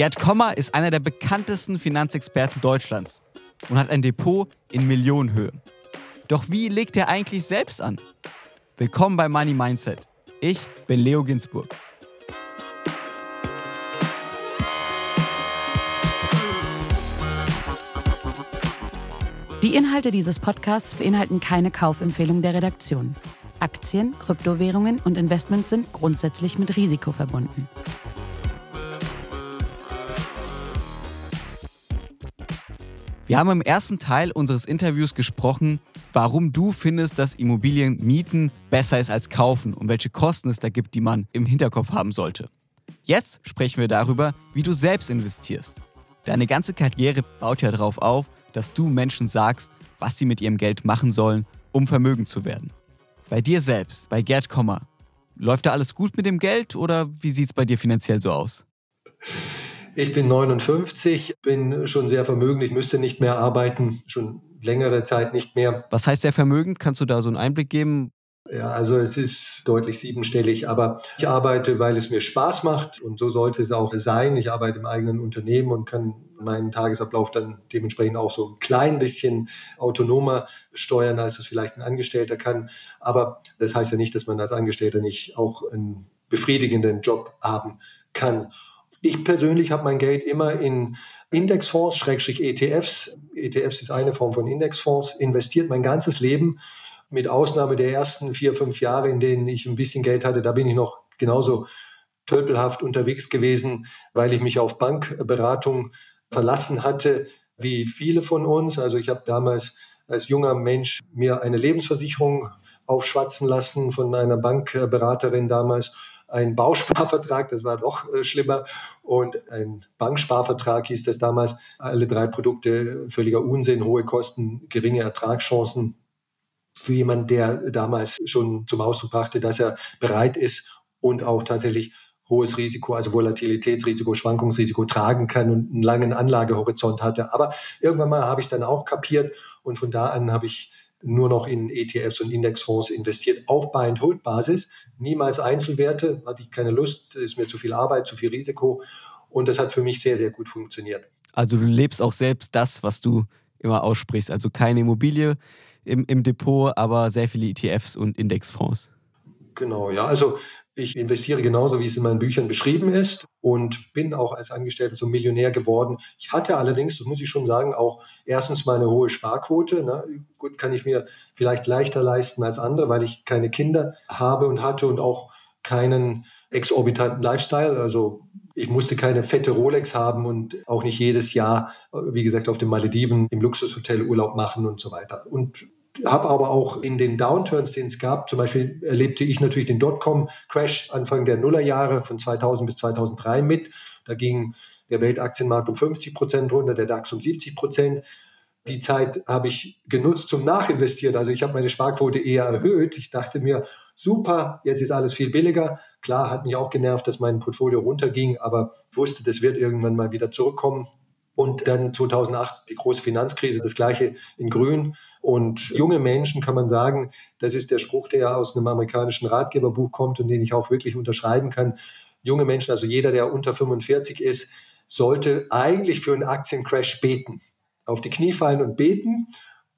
Gerd Kommer ist einer der bekanntesten Finanzexperten Deutschlands und hat ein Depot in Millionenhöhe. Doch wie legt er eigentlich selbst an? Willkommen bei Money Mindset. Ich bin Leo Ginsburg. Die Inhalte dieses Podcasts beinhalten keine Kaufempfehlung der Redaktion. Aktien, Kryptowährungen und Investments sind grundsätzlich mit Risiko verbunden. Wir haben im ersten Teil unseres Interviews gesprochen, warum du findest, dass Immobilien mieten besser ist als kaufen und welche Kosten es da gibt, die man im Hinterkopf haben sollte. Jetzt sprechen wir darüber, wie du selbst investierst. Deine ganze Karriere baut ja darauf auf, dass du Menschen sagst, was sie mit ihrem Geld machen sollen, um vermögend zu werden. Bei dir selbst, bei Gerd Kommer, läuft da alles gut mit dem Geld oder wie sieht es bei dir finanziell so aus? Ich bin 59, bin schon sehr vermögend, ich müsste nicht mehr arbeiten, schon längere Zeit nicht mehr. Was heißt sehr vermögend? Kannst du da so einen Einblick geben? Ja, also es ist deutlich siebenstellig, aber ich arbeite, weil es mir Spaß macht und so sollte es auch sein. Ich arbeite im eigenen Unternehmen und kann meinen Tagesablauf dann dementsprechend auch so ein klein bisschen autonomer steuern, als es vielleicht ein Angestellter kann. Aber das heißt ja nicht, dass man als Angestellter nicht auch einen befriedigenden Job haben kann. Ich persönlich habe mein Geld immer in Indexfonds, Schrägstrich ETFs. ETFs ist eine Form von Indexfonds, investiert mein ganzes Leben mit Ausnahme der ersten vier, fünf Jahre, in denen ich ein bisschen Geld hatte, da bin ich noch genauso tölpelhaft unterwegs gewesen, weil ich mich auf Bankberatung verlassen hatte, wie viele von uns. Also ich habe damals als junger Mensch mir eine Lebensversicherung aufschwatzen lassen von einer Bankberaterin damals. Ein Bausparvertrag, das war doch äh, schlimmer. Und ein Banksparvertrag hieß das damals. Alle drei Produkte völliger Unsinn, hohe Kosten, geringe Ertragschancen für jemanden, der damals schon zum Ausdruck brachte, dass er bereit ist und auch tatsächlich hohes Risiko, also Volatilitätsrisiko, Schwankungsrisiko tragen kann und einen langen Anlagehorizont hatte. Aber irgendwann mal habe ich es dann auch kapiert und von da an habe ich nur noch in ETFs und Indexfonds investiert auf Buy-and-Hold-Basis, niemals Einzelwerte, hatte ich keine Lust, ist mir zu viel Arbeit, zu viel Risiko und das hat für mich sehr, sehr gut funktioniert. Also du lebst auch selbst das, was du immer aussprichst, also keine Immobilie, im, im Depot, aber sehr viele ETFs und Indexfonds. Genau, ja. Also ich investiere genauso, wie es in meinen Büchern beschrieben ist und bin auch als Angestellter zum Millionär geworden. Ich hatte allerdings, das muss ich schon sagen, auch erstens mal eine hohe Sparquote. Ne? Gut, kann ich mir vielleicht leichter leisten als andere, weil ich keine Kinder habe und hatte und auch keinen exorbitanten Lifestyle. Also ich musste keine fette Rolex haben und auch nicht jedes Jahr, wie gesagt, auf den Malediven im Luxushotel Urlaub machen und so weiter. Und habe aber auch in den Downturns, den es gab, zum Beispiel erlebte ich natürlich den Dotcom-Crash Anfang der Nullerjahre von 2000 bis 2003 mit. Da ging der Weltaktienmarkt um 50 Prozent runter, der DAX um 70 Prozent. Die Zeit habe ich genutzt zum Nachinvestieren. Also ich habe meine Sparquote eher erhöht. Ich dachte mir, super, jetzt ist alles viel billiger. Klar, hat mich auch genervt, dass mein Portfolio runterging, aber wusste, das wird irgendwann mal wieder zurückkommen. Und dann 2008 die große Finanzkrise, das gleiche in Grün. Und junge Menschen kann man sagen, das ist der Spruch, der aus einem amerikanischen Ratgeberbuch kommt und den ich auch wirklich unterschreiben kann. Junge Menschen, also jeder, der unter 45 ist, sollte eigentlich für einen Aktiencrash beten auf die Knie fallen und beten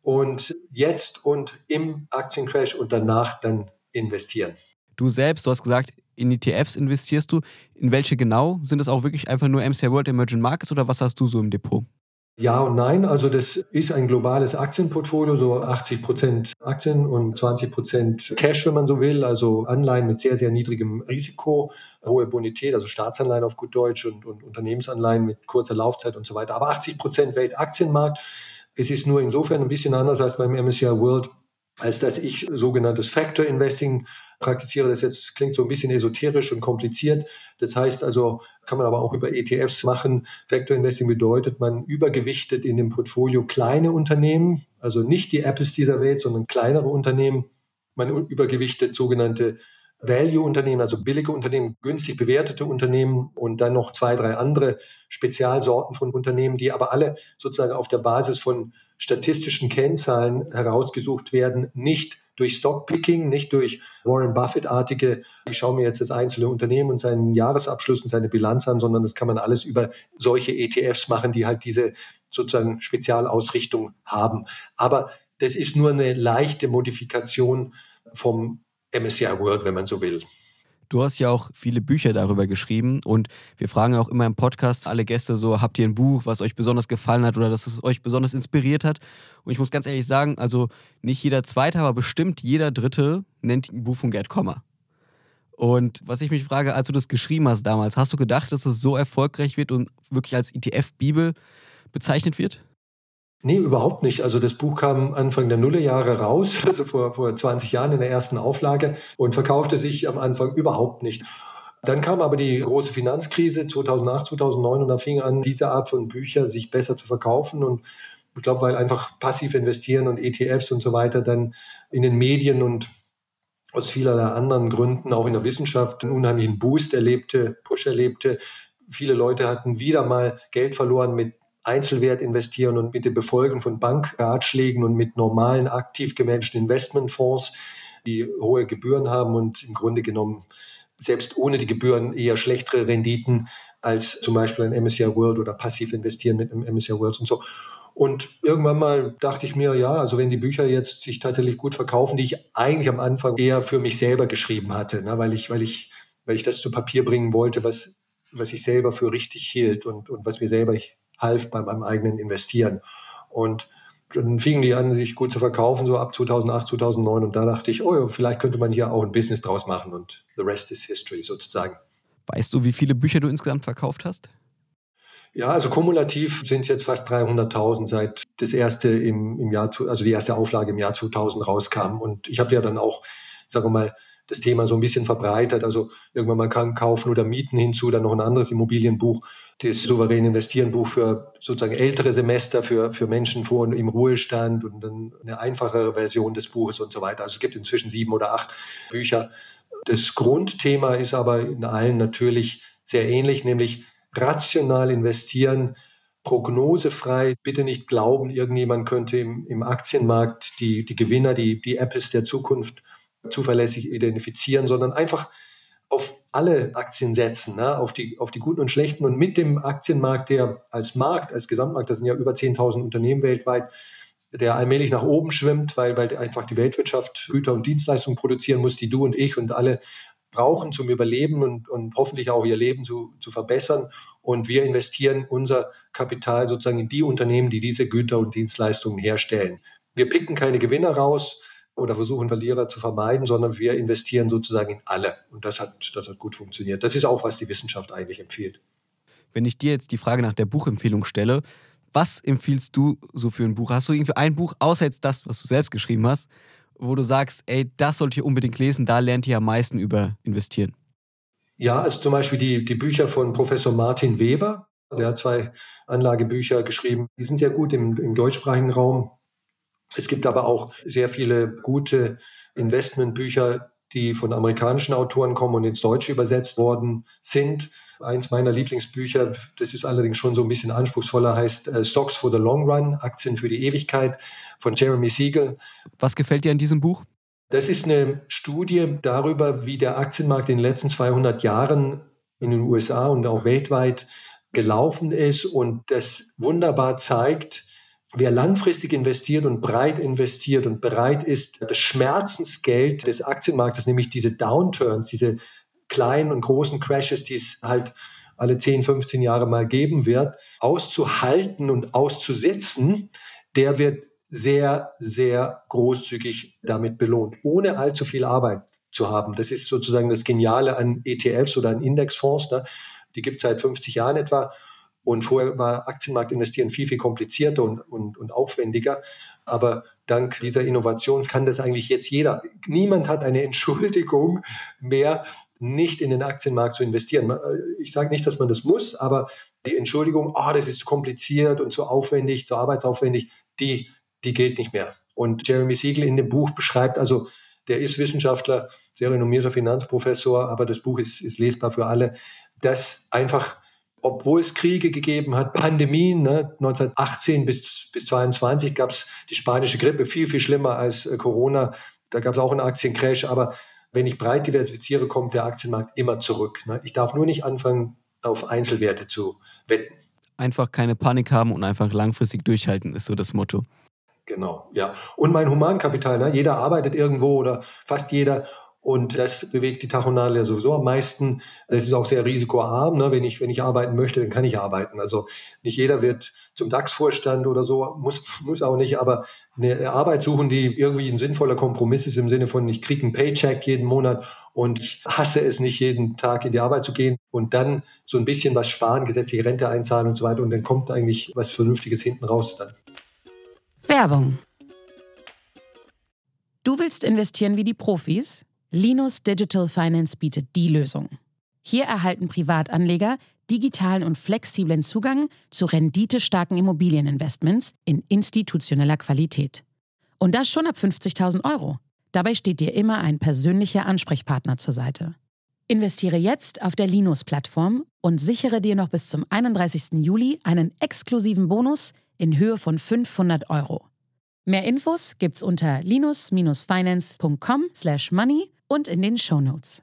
und jetzt und im Aktiencrash und danach dann investieren. Du selbst, du hast gesagt, in ETFs investierst du. In welche genau? Sind das auch wirklich einfach nur MSCI World Emerging Markets oder was hast du so im Depot? Ja und nein. Also das ist ein globales Aktienportfolio, so 80 Prozent Aktien und 20 Prozent Cash, wenn man so will. Also Anleihen mit sehr, sehr niedrigem Risiko, hohe Bonität, also Staatsanleihen auf gut Deutsch und, und Unternehmensanleihen mit kurzer Laufzeit und so weiter. Aber 80 Prozent Weltaktienmarkt. Es ist nur insofern ein bisschen anders als beim MSCI World, als dass ich sogenanntes Factor Investing praktiziere. Das jetzt klingt so ein bisschen esoterisch und kompliziert. Das heißt also, kann man aber auch über ETFs machen. Vector Investing bedeutet, man übergewichtet in dem Portfolio kleine Unternehmen, also nicht die Apples dieser Welt, sondern kleinere Unternehmen. Man übergewichtet sogenannte Value-Unternehmen, also billige Unternehmen, günstig bewertete Unternehmen und dann noch zwei, drei andere Spezialsorten von Unternehmen, die aber alle sozusagen auf der Basis von statistischen Kennzahlen herausgesucht werden, nicht durch Stockpicking, nicht durch Warren Buffett-artige, ich schaue mir jetzt das einzelne Unternehmen und seinen Jahresabschluss und seine Bilanz an, sondern das kann man alles über solche ETFs machen, die halt diese sozusagen Spezialausrichtung haben. Aber das ist nur eine leichte Modifikation vom MSCI World, wenn man so will. Du hast ja auch viele Bücher darüber geschrieben und wir fragen auch immer im Podcast alle Gäste so, habt ihr ein Buch, was euch besonders gefallen hat oder das es euch besonders inspiriert hat? Und ich muss ganz ehrlich sagen, also nicht jeder Zweite, aber bestimmt jeder Dritte nennt ein Buch von Gerd Kommer. Und was ich mich frage, als du das geschrieben hast damals, hast du gedacht, dass es so erfolgreich wird und wirklich als ETF-Bibel bezeichnet wird? Nee, überhaupt nicht. Also das Buch kam Anfang der Nullerjahre raus, also vor, vor 20 Jahren in der ersten Auflage und verkaufte sich am Anfang überhaupt nicht. Dann kam aber die große Finanzkrise 2008, 2009 und da fing an, diese Art von Bücher sich besser zu verkaufen und ich glaube, weil einfach passiv investieren und ETFs und so weiter dann in den Medien und aus vielerlei anderen Gründen auch in der Wissenschaft einen unheimlichen Boost erlebte, Push erlebte. Viele Leute hatten wieder mal Geld verloren mit Einzelwert investieren und mit dem Befolgen von Bankratschlägen und mit normalen aktiv gemanagten Investmentfonds, die hohe Gebühren haben und im Grunde genommen selbst ohne die Gebühren eher schlechtere Renditen als zum Beispiel ein MSCI World oder passiv investieren mit einem MSCI World und so. Und irgendwann mal dachte ich mir, ja, also wenn die Bücher jetzt sich tatsächlich gut verkaufen, die ich eigentlich am Anfang eher für mich selber geschrieben hatte, ne, weil ich, weil ich, weil ich das zu Papier bringen wollte, was, was ich selber für richtig hielt und, und was mir selber ich half bei meinem eigenen Investieren. Und dann fingen die an, sich gut zu verkaufen, so ab 2008, 2009. Und da dachte ich, oh, vielleicht könnte man hier auch ein Business draus machen und the rest is history sozusagen. Weißt du, wie viele Bücher du insgesamt verkauft hast? Ja, also kumulativ sind jetzt fast 300.000 seit das erste im, im Jahr, also die erste Auflage im Jahr 2000 rauskam. Und ich habe ja dann auch, sagen wir mal, das Thema so ein bisschen verbreitert. Also irgendwann mal kann kaufen oder mieten hinzu, dann noch ein anderes Immobilienbuch, das souverän investieren Buch für sozusagen ältere Semester, für, für Menschen vor und im Ruhestand und dann eine einfachere Version des Buches und so weiter. Also es gibt inzwischen sieben oder acht Bücher. Das Grundthema ist aber in allen natürlich sehr ähnlich, nämlich rational investieren, prognosefrei. Bitte nicht glauben, irgendjemand könnte im, im Aktienmarkt die, die Gewinner, die, die Apples der Zukunft zuverlässig identifizieren, sondern einfach auf alle Aktien setzen, ne? auf, die, auf die guten und schlechten. Und mit dem Aktienmarkt, der als Markt, als Gesamtmarkt, das sind ja über 10.000 Unternehmen weltweit, der allmählich nach oben schwimmt, weil, weil einfach die Weltwirtschaft Güter und Dienstleistungen produzieren muss, die du und ich und alle brauchen zum Überleben und, und hoffentlich auch ihr Leben zu, zu verbessern. Und wir investieren unser Kapital sozusagen in die Unternehmen, die diese Güter und Dienstleistungen herstellen. Wir picken keine Gewinner raus, oder versuchen Verlierer zu vermeiden, sondern wir investieren sozusagen in alle. Und das hat, das hat gut funktioniert. Das ist auch, was die Wissenschaft eigentlich empfiehlt. Wenn ich dir jetzt die Frage nach der Buchempfehlung stelle, was empfiehlst du so für ein Buch? Hast du irgendwie ein Buch, außer jetzt das, was du selbst geschrieben hast, wo du sagst, ey, das sollt ihr unbedingt lesen, da lernt ihr am meisten über investieren? Ja, also zum Beispiel die, die Bücher von Professor Martin Weber. Der hat zwei Anlagebücher geschrieben. Die sind sehr gut im, im deutschsprachigen Raum es gibt aber auch sehr viele gute Investmentbücher, die von amerikanischen Autoren kommen und ins Deutsche übersetzt worden sind. Eins meiner Lieblingsbücher, das ist allerdings schon so ein bisschen anspruchsvoller, heißt äh, Stocks for the Long Run, Aktien für die Ewigkeit von Jeremy Siegel. Was gefällt dir an diesem Buch? Das ist eine Studie darüber, wie der Aktienmarkt in den letzten 200 Jahren in den USA und auch weltweit gelaufen ist und das wunderbar zeigt, Wer langfristig investiert und breit investiert und bereit ist, das Schmerzensgeld des Aktienmarktes, nämlich diese Downturns, diese kleinen und großen Crashes, die es halt alle 10, 15 Jahre mal geben wird, auszuhalten und auszusetzen, der wird sehr, sehr großzügig damit belohnt, ohne allzu viel Arbeit zu haben. Das ist sozusagen das Geniale an ETFs oder an Indexfonds. Ne? Die gibt es seit 50 Jahren etwa. Und vorher war Aktienmarkt investieren viel, viel komplizierter und, und, und aufwendiger. Aber dank dieser Innovation kann das eigentlich jetzt jeder. Niemand hat eine Entschuldigung mehr, nicht in den Aktienmarkt zu investieren. Ich sage nicht, dass man das muss, aber die Entschuldigung, oh, das ist zu kompliziert und zu aufwendig, zu arbeitsaufwendig, die, die gilt nicht mehr. Und Jeremy Siegel in dem Buch beschreibt also, der ist Wissenschaftler, sehr renommierter Finanzprofessor, aber das Buch ist, ist lesbar für alle, dass einfach obwohl es Kriege gegeben hat, Pandemien, ne, 1918 bis, bis 22 gab es die spanische Grippe, viel, viel schlimmer als äh, Corona. Da gab es auch einen Aktiencrash. Aber wenn ich breit diversifiziere, kommt der Aktienmarkt immer zurück. Ne? Ich darf nur nicht anfangen, auf Einzelwerte zu wetten. Einfach keine Panik haben und einfach langfristig durchhalten, ist so das Motto. Genau, ja. Und mein Humankapital, ne? jeder arbeitet irgendwo oder fast jeder und das bewegt die Tachonadel ja sowieso am meisten. Es ist auch sehr risikoarm. Ne? Wenn, ich, wenn ich arbeiten möchte, dann kann ich arbeiten. Also nicht jeder wird zum DAX-Vorstand oder so, muss, muss auch nicht. Aber eine Arbeit suchen, die irgendwie ein sinnvoller Kompromiss ist im Sinne von, ich kriege einen Paycheck jeden Monat und ich hasse es nicht, jeden Tag in die Arbeit zu gehen und dann so ein bisschen was sparen, gesetzliche Rente einzahlen und so weiter. Und dann kommt eigentlich was Vernünftiges hinten raus dann. Werbung. Du willst investieren wie die Profis? Linus Digital Finance bietet die Lösung. Hier erhalten Privatanleger digitalen und flexiblen Zugang zu renditestarken Immobilieninvestments in institutioneller Qualität. Und das schon ab 50.000 Euro. Dabei steht dir immer ein persönlicher Ansprechpartner zur Seite. Investiere jetzt auf der Linus-Plattform und sichere dir noch bis zum 31. Juli einen exklusiven Bonus in Höhe von 500 Euro. Mehr Infos gibt's unter linus-finance.com/money und in den Show Notes.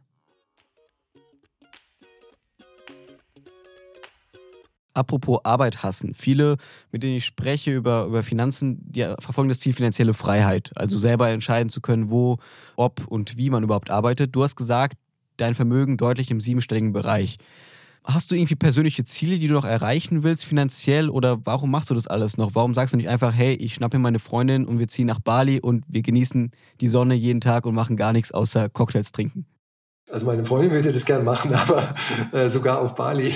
Apropos Arbeit hassen. Viele, mit denen ich spreche über, über Finanzen, die verfolgen das Ziel finanzielle Freiheit. Also selber entscheiden zu können, wo, ob und wie man überhaupt arbeitet. Du hast gesagt, dein Vermögen deutlich im siebenstelligen Bereich. Hast du irgendwie persönliche Ziele, die du noch erreichen willst, finanziell? Oder warum machst du das alles noch? Warum sagst du nicht einfach, hey, ich schnappe mir meine Freundin und wir ziehen nach Bali und wir genießen die Sonne jeden Tag und machen gar nichts außer Cocktails trinken? Also meine Freundin würde das gern machen, aber äh, sogar auf Bali.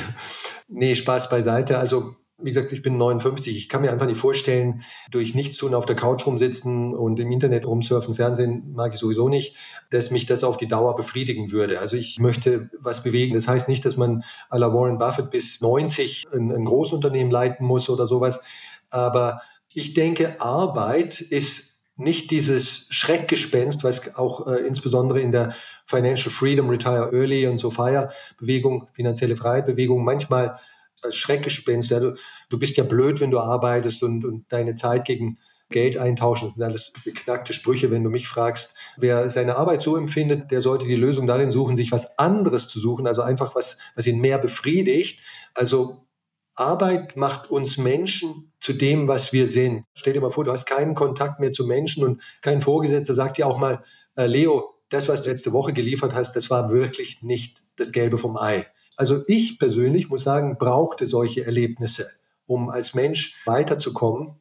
Nee, Spaß beiseite. Also wie gesagt, ich bin 59. Ich kann mir einfach nicht vorstellen, durch nichts tun auf der Couch rumsitzen und im Internet rumsurfen, Fernsehen mag ich sowieso nicht, dass mich das auf die Dauer befriedigen würde. Also ich möchte was bewegen. Das heißt nicht, dass man à la Warren Buffett bis 90 ein, ein Großunternehmen leiten muss oder sowas. Aber ich denke, Arbeit ist nicht dieses Schreckgespenst, was auch äh, insbesondere in der Financial Freedom, Retire Early und so Fire Bewegung, finanzielle Freiheit Bewegung manchmal als Schreckgespenst. Ja, du, du bist ja blöd, wenn du arbeitest und, und deine Zeit gegen Geld eintauschen. Das sind alles beknackte Sprüche, wenn du mich fragst. Wer seine Arbeit so empfindet, der sollte die Lösung darin suchen, sich was anderes zu suchen, also einfach was, was ihn mehr befriedigt. Also Arbeit macht uns Menschen zu dem, was wir sind. Stell dir mal vor, du hast keinen Kontakt mehr zu Menschen und kein Vorgesetzter sagt dir auch mal, äh, Leo, das, was du letzte Woche geliefert hast, das war wirklich nicht das Gelbe vom Ei. Also ich persönlich muss sagen, brauchte solche Erlebnisse, um als Mensch weiterzukommen.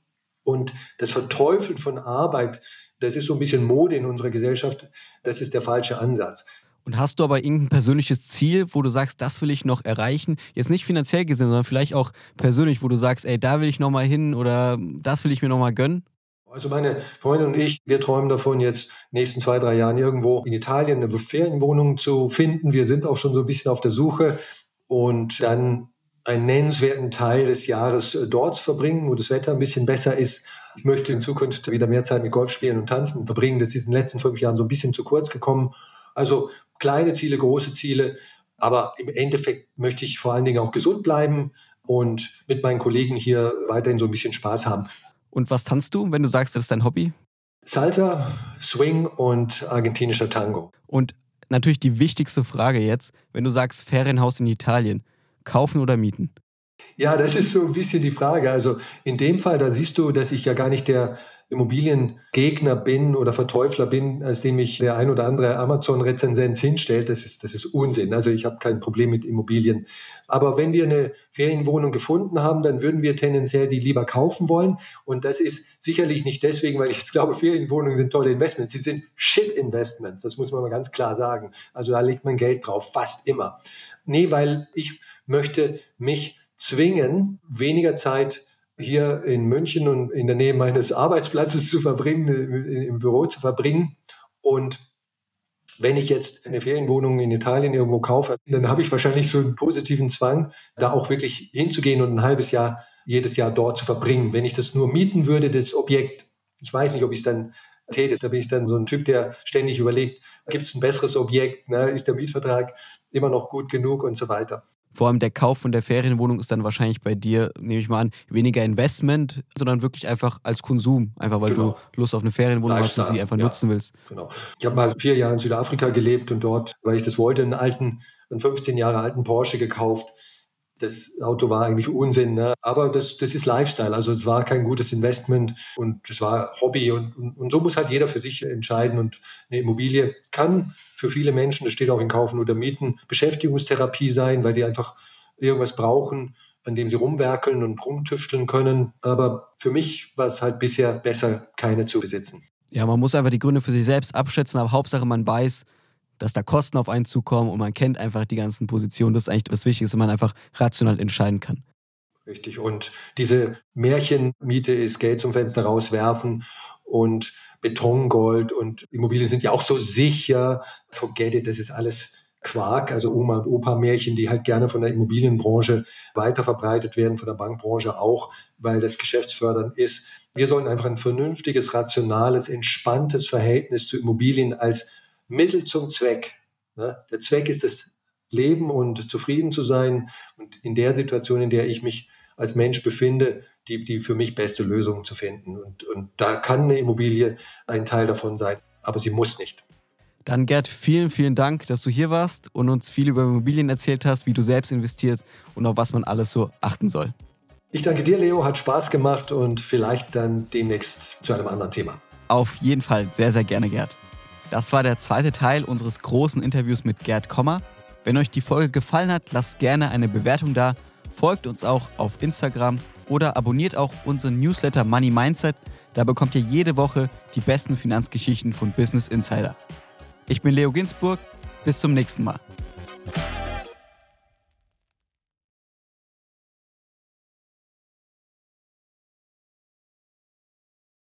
Und das Verteufeln von Arbeit, das ist so ein bisschen Mode in unserer Gesellschaft, das ist der falsche Ansatz. Und hast du aber irgendein persönliches Ziel, wo du sagst, das will ich noch erreichen? Jetzt nicht finanziell gesehen, sondern vielleicht auch persönlich, wo du sagst, ey, da will ich nochmal hin oder das will ich mir nochmal gönnen? Also meine Freundin und ich, wir träumen davon, jetzt nächsten zwei, drei Jahren irgendwo in Italien eine Ferienwohnung zu finden. Wir sind auch schon so ein bisschen auf der Suche und dann einen nennenswerten Teil des Jahres äh, dort verbringen, wo das Wetter ein bisschen besser ist. Ich möchte in Zukunft wieder mehr Zeit mit Golf spielen und tanzen verbringen. Das ist in den letzten fünf Jahren so ein bisschen zu kurz gekommen. Also kleine Ziele, große Ziele. Aber im Endeffekt möchte ich vor allen Dingen auch gesund bleiben und mit meinen Kollegen hier weiterhin so ein bisschen Spaß haben. Und was tanzt du, wenn du sagst, das ist dein Hobby? Salsa, Swing und argentinischer Tango. Und natürlich die wichtigste Frage jetzt, wenn du sagst Ferienhaus in Italien, kaufen oder mieten? Ja, das ist so ein bisschen die Frage. Also in dem Fall, da siehst du, dass ich ja gar nicht der Immobiliengegner bin oder Verteufler bin, als dem mich der ein oder andere Amazon-Rezensenz hinstellt, das ist, das ist Unsinn. Also ich habe kein Problem mit Immobilien. Aber wenn wir eine Ferienwohnung gefunden haben, dann würden wir tendenziell die lieber kaufen wollen. Und das ist sicherlich nicht deswegen, weil ich jetzt glaube, Ferienwohnungen sind tolle Investments. Sie sind Shit-Investments. Das muss man mal ganz klar sagen. Also da legt man Geld drauf, fast immer. Nee, weil ich möchte mich zwingen, weniger Zeit hier in München und in der Nähe meines Arbeitsplatzes zu verbringen, im Büro zu verbringen. Und wenn ich jetzt eine Ferienwohnung in Italien irgendwo kaufe, dann habe ich wahrscheinlich so einen positiven Zwang, da auch wirklich hinzugehen und ein halbes Jahr jedes Jahr dort zu verbringen. Wenn ich das nur mieten würde, das Objekt, ich weiß nicht, ob ich es dann täte. Da bin ich dann so ein Typ, der ständig überlegt, gibt es ein besseres Objekt, ne? ist der Mietvertrag immer noch gut genug und so weiter. Vor allem der Kauf von der Ferienwohnung ist dann wahrscheinlich bei dir, nehme ich mal an, weniger Investment, sondern wirklich einfach als Konsum. Einfach weil genau. du Lust auf eine Ferienwohnung Lifestyle, hast und sie einfach ja, nutzen willst. Genau. Ich habe mal vier Jahre in Südafrika gelebt und dort, weil ich das wollte, einen alten, einen 15 Jahre alten Porsche gekauft. Das Auto war eigentlich Unsinn, ne? aber das, das ist Lifestyle. Also es war kein gutes Investment und es war Hobby und, und, und so muss halt jeder für sich entscheiden. Und eine Immobilie kann für viele Menschen, das steht auch in Kaufen oder Mieten, Beschäftigungstherapie sein, weil die einfach irgendwas brauchen, an dem sie rumwerkeln und rumtüfteln können. Aber für mich war es halt bisher besser, keine zu besitzen. Ja, man muss einfach die Gründe für sich selbst abschätzen, aber Hauptsache man weiß, dass da Kosten auf einen zukommen und man kennt einfach die ganzen Positionen. Das ist eigentlich das Wichtigste, man einfach rational entscheiden kann. Richtig. Und diese Märchenmiete ist Geld zum Fenster rauswerfen und Betongold und Immobilien sind ja auch so sicher. Forget it, das ist alles Quark, also Oma und Opa Märchen, die halt gerne von der Immobilienbranche weiter verbreitet werden, von der Bankbranche auch, weil das geschäftsfördernd ist. Wir sollten einfach ein vernünftiges, rationales, entspanntes Verhältnis zu Immobilien als Mittel zum Zweck. Ne? Der Zweck ist das Leben und zufrieden zu sein. Und in der Situation, in der ich mich als Mensch befinde, die, die für mich beste Lösung zu finden. Und, und da kann eine Immobilie ein Teil davon sein, aber sie muss nicht. Dann Gerd, vielen, vielen Dank, dass du hier warst und uns viel über Immobilien erzählt hast, wie du selbst investierst und auf was man alles so achten soll. Ich danke dir, Leo, hat Spaß gemacht und vielleicht dann demnächst zu einem anderen Thema. Auf jeden Fall, sehr, sehr gerne, Gerd. Das war der zweite Teil unseres großen Interviews mit Gerd Kommer. Wenn euch die Folge gefallen hat, lasst gerne eine Bewertung da, folgt uns auch auf Instagram oder abonniert auch unseren Newsletter Money Mindset. Da bekommt ihr jede Woche die besten Finanzgeschichten von Business Insider. Ich bin Leo Ginsburg. Bis zum nächsten Mal.